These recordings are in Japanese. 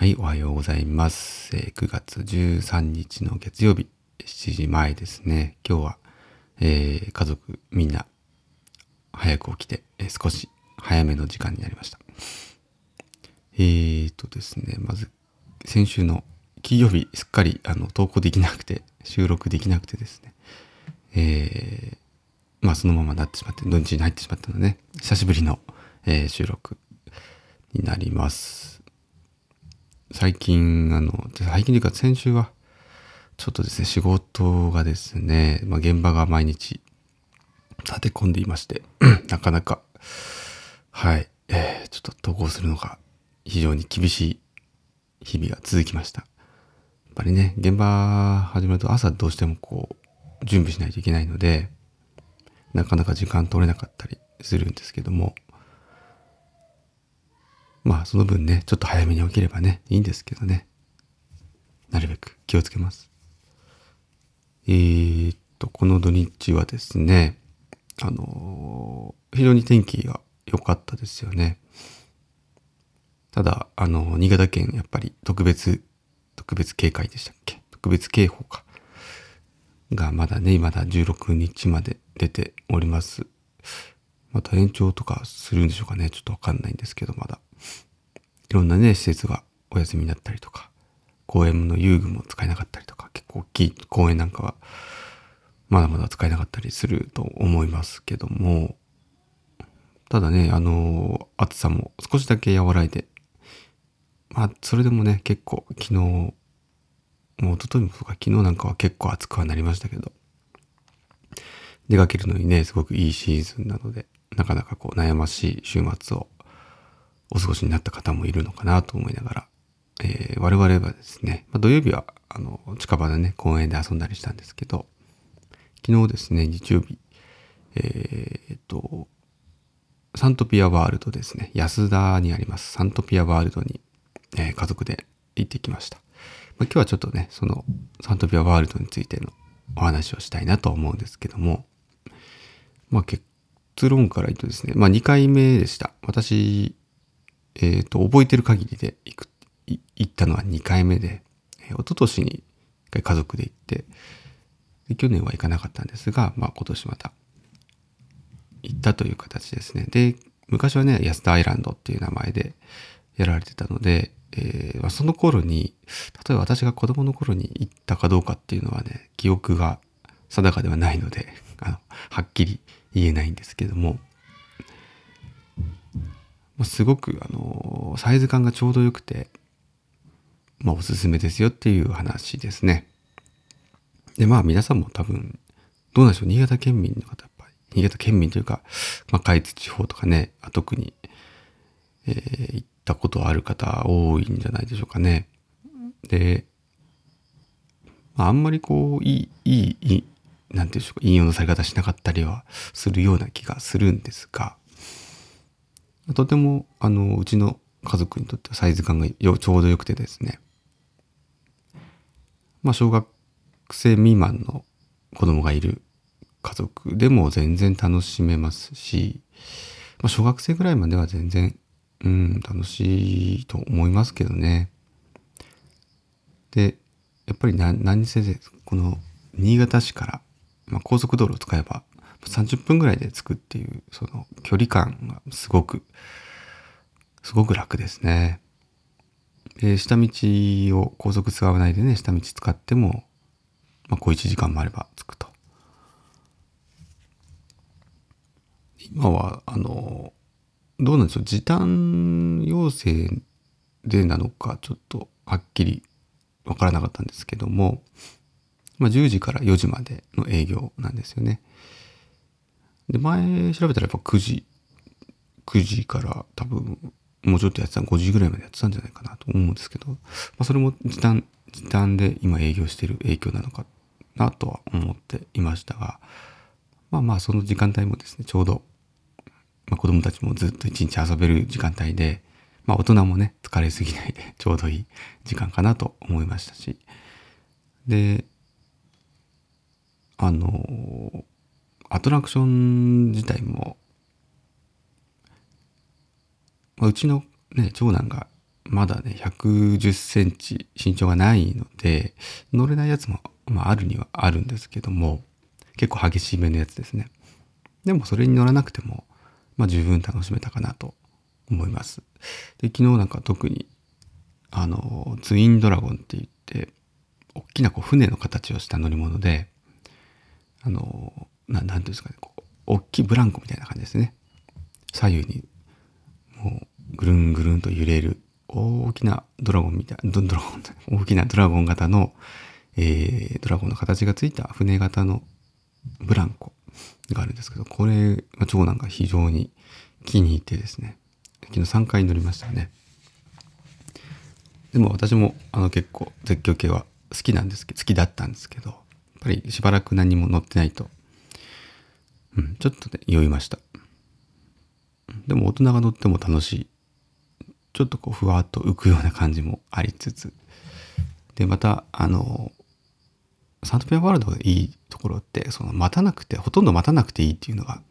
はい、おはようございます。えー9月13日の月曜日、7時前ですね。今日は、えー家族みんな早く起きて、えー少し早めの時間になりました。えーとですね、まず先週の金曜日、すっかりあの投稿できなくて、収録できなくてですね、えーまあそのままなってしまって、土日に入ってしまったので、ね、久しぶりの、えー収録になります。最近、あの、最近というか先週は、ちょっとですね、仕事がですね、まあ、現場が毎日立て込んでいまして、なかなか、はい、えーちょっと投稿するのが非常に厳しい日々が続きました。やっぱりね、現場始めると朝どうしてもこう、準備しないといけないので、なかなか時間取れなかったりするんですけども、まあその分ね、ちょっと早めに起きればね、いいんですけどね。なるべく気をつけます。えー、っと、この土日はですね、あのー非常に天気が良かったですよね。ただ、あの新潟県やっぱり特別、特別警戒でしたっけ？特別警報か。がまだね、まだ16日まで出ております。また延長とかするんでしょうかね。ちょっとわかんないんですけど、まだ。いろんなね、施設がお休みになったりとか、公園の遊具も使えなかったりとか、結構大きい公園なんかは、まだまだ使えなかったりすると思いますけども、ただね、あの、暑さも少しだけ和らいで、まあ、それでもね、結構昨日、もう一昨日もそうか、昨日なんかは結構暑くはなりましたけど、出かけるのにね、すごくいいシーズンなので、なかなかこう悩ましい週末をお過ごしになった方もいるのかなと思いながら、えー我々はですね、まあ、土曜日はあの近場でね、公園で遊んだりしたんですけど、昨日ですね、日曜日、えーっと、サントピアワールドですね、安田にありますサントピアワールドに、えー家族で行ってきました。まあ、今日はちょっとね、そのサントピアワールドについてのお話をしたいなと思うんですけども、まあ結論から言うとですね、まあ2回目でした。私、えっ、と、覚えてる限りで行く、行ったのは2回目で、えー一昨年に一回家族で行って、で去年は行かなかったんですが、まあ今年また行ったという形ですね。で、昔はね、安田アイランドっていう名前でやられてたので、えー、その頃に、例えば私が子供の頃に行ったかどうかっていうのはね、記憶が定かではないので、あの、はっきり言えないんですけども、まあ、すごく、あの、サイズ感がちょうど良くて、まあ、おすすめですよっていう話ですね。で、まあ、皆さんも多分、どうなんでしょう、新潟県民の方、やっぱり、新潟県民というか、まあ、下越地方とかね、あ特に、えー行ったことある方多いんじゃないでしょうかね。で、まあ、あんまりこう、いい、いい、いい、なんていうんでしょうか、引用のされ方しなかったりはするような気がするんですが、とても、あの、うちの家族にとってはサイズ感がよちょうど良くてですね、まあ、小学生未満の子供がいる家族でも全然楽しめますし、まあ、小学生ぐらいまでは全然、うん、楽しいと思いますけどね。で、やっぱり何何せで、この新潟市から、まあ、高速道路を使えば30分ぐらいで着くっていう、その距離感がすごく、すごく楽ですね。で、下道を高速使わないでね、下道使っても、まあ、小1時間もあれば着くと。今は、あの、どうなんでしょう、時短要請でなのか、ちょっとはっきりわからなかったんですけども、まあ、10時から4時までの営業なんですよね。で、前調べたらやっぱ9時、9時から多分もうちょっとやってた、5時ぐらいまでやってたんじゃないかなと思うんですけど、まあ、それも時短、時短で今営業してる影響なのかなとは思っていましたが、まあまあその時間帯もですね、ちょうど、まあ、子供たちもずっと一日遊べる時間帯で、まあ大人もね、疲れすぎないで ちょうどいい時間かなと思いましたし、で、あの、トラクション自体も、まあ、うちのね、長男がまだね、110センチ身長がないので、乗れないやつも、まあ、あるにはあるんですけども、結構激しめのやつですね。でもそれに乗らなくても、まあ十分楽しめたかなと思います。で、昨日なんか特に、あの、ツインドラゴンって言って、大きなこう船の形をした乗り物で、あの、ななんていうんですかね、こう、大きいブランコみたいな感じですね。左右に、もう、ぐるんぐるんと揺れる、大きなドラゴンみたいな、ドラゴン、大きなドラゴン型の、えー、ドラゴンの形がついた船型のブランコがあるんですけど、これが長男が非常に気に入ってですね、昨日3回乗りましたね。でも私もあの結構絶叫系は好きなんですけど、好きだったんですけど、やっぱりしばらく何も乗ってないと、うん、ちょっとね、酔いました。でも大人が乗っても楽しい。ちょっとこうふわっと浮くような感じもありつつ、で、また、あの、サントピアワールドがいいところって、その待たなくて、ほとんど待たなくていいっていうのが、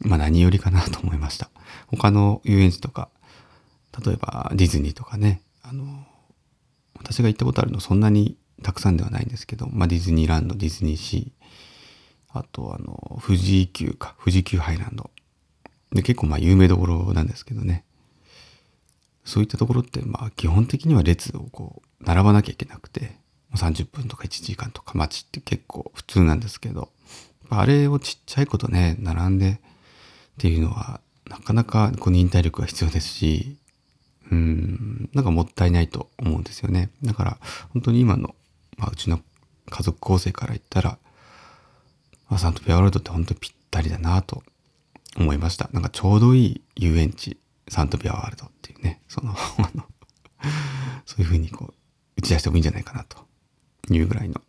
まあ何よりかなと思いました。他の遊園地とか、例えばディズニーとかね、あの、私が行ったことあるのそんなにたくさんではないんですけど、まあディズニーランド、ディズニーシー、あとあの、富士急か、富士急ハイランド。で、結構まあ有名どころなんですけどね。そういったところって、まあ基本的には列をこう、並ばなきゃいけなくて、30分とか1時間とか待ちって結構普通なんですけど、あれをちっちゃい子とね、並んでっていうのは、なかなかこう忍耐力が必要ですし、うん、なんかもったいないと思うんですよね。だから、本当に今の、まあ、うちの家族構成から言ったら、まあ、サントピアワールドって本当にぴったりだなと思いました。なんかちょうどいい遊園地、サントピアワールドっていうね、その、そういうふうにこう、打ち出してもいいんじゃないかなというぐらいの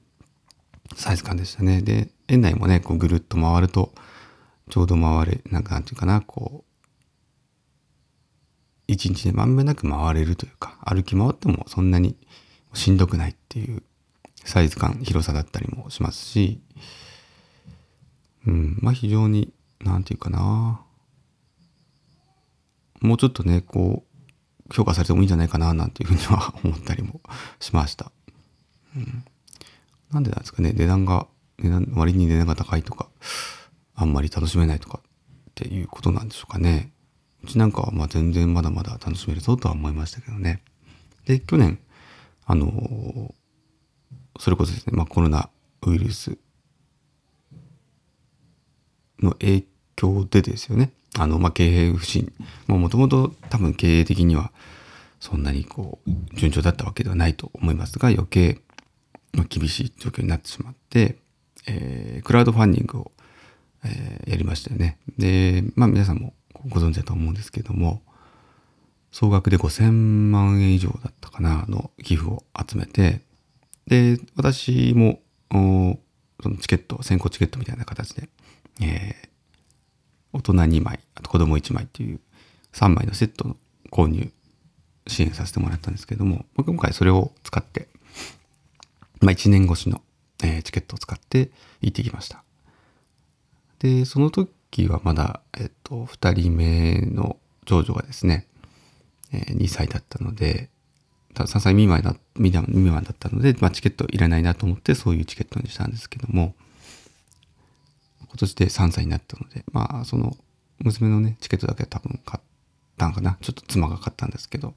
サイズ感でしたね。で、園内もね、こうぐるっと回ると、ちょうど回れ、なんかなんていうかな、こう、一日でまんべんなく回れるというか、歩き回ってもそんなにしんどくないっていうサイズ感、広さだったりもしますし、うん、まあ非常に、なんていうかな、もうちょっとね、こう、評価されてもいいんじゃないかな、なんていうふうには 思ったりもしました。うん、なんでなんですかね値段が値段割に値段が高いとかあんまり楽しめないとかっていうことなんでしょうかね。うちなんかはまあ全然まだまだ楽しめるぞとは思いましたけどね。で去年あのー、それこそですね、まあ、コロナウイルスの影響でですよねあの、まあ、経営不振もともと多分経営的にはそんなにこう順調だったわけではないと思いますが余計厳しい状況になってしまって、えー、クラウドファンディングを、えー、やりましたよね。で、まあ皆さんもご存知だと思うんですけども、総額で5000万円以上だったかな、の寄付を集めて、で、私も、そのチケット、先行チケットみたいな形で、えー、大人2枚、あと子供1枚っていう3枚のセットの購入支援させてもらったんですけれども、今回それを使って、まあ、1年越しの、えー、チケットを使って行ってきました。で、その時はまだ、えっと、2人目の長女がですね、えー、2歳だったので、3歳未満だ未満だったので、まあ、チケットいらないなと思ってそういうチケットにしたんですけども、今年で3歳になったので、まあ、その娘のね、チケットだけは多分買ったんかな。ちょっと妻が買ったんですけど、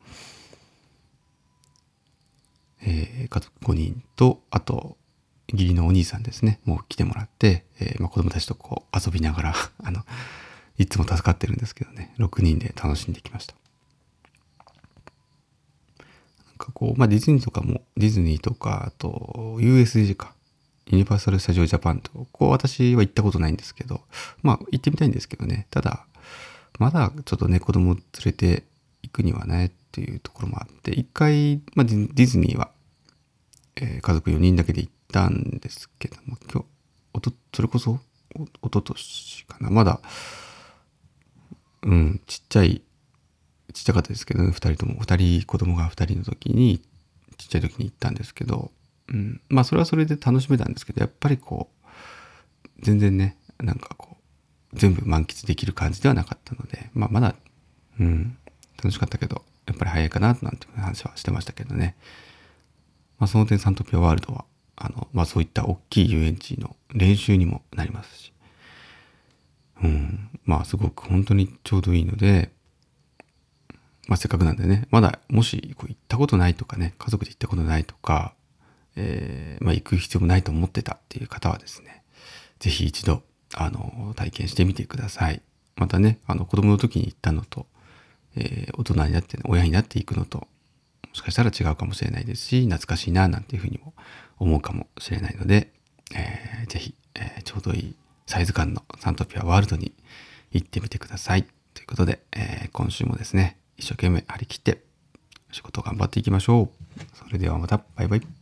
えー、家族5人と、あと、義理のお兄さんですね、もう来てもらって、えー、まあ、子供たちとこう遊びながら あの、いつも助かってるんですけどね、6人で楽しんできました。なんかこう、まあ、ディズニーとかも、ディズニーとか、あと、USJ か、ユニバーサル・スタジオ・ジャパンと、こう私は行ったことないんですけど、まあ行ってみたいんですけどね、ただ、まだちょっとね、子供連れて行くにはねっていうところもあって一回、まあ、ディズニーは、えー、家族4人だけで行ったんですけども今日おとそれこそおととしかな。まだうんちっちゃいちっちゃかったですけど、ね、2人とも。2人子供が2人の時にちっちゃい時に行ったんですけど、うん、まあそれはそれで楽しめたんですけどやっぱりこう全然ねなんかこう全部満喫できる感じではなかったので、まあ、まだ、うん、楽しかったけどやっぱり早いかななんていう話はしてましたけどね、まあ、その点サントピアワールドはあの、まあ、そういった大きい遊園地の練習にもなりますし、うん、まあすごく本当にちょうどいいので、まあ、せっかくなんでねまだもし行ったことないとかね家族で行ったことないとか、えー、まあ、行く必要もないと思ってたっていう方はですね是非一度あの体験してみてくださいまたねあの子供の時に行ったのと、えー、大人になって親になっていくのともしかしたら違うかもしれないですし懐かしいななんていうふうにも思うかもしれないので、えー、ぜひ、えー、ちょうどいいサイズ感のサントピアワールドに行ってみてください。ということで、えー、今週もですね、一生懸命張り切って仕事頑張っていきましょう。それではまた、バイバイ。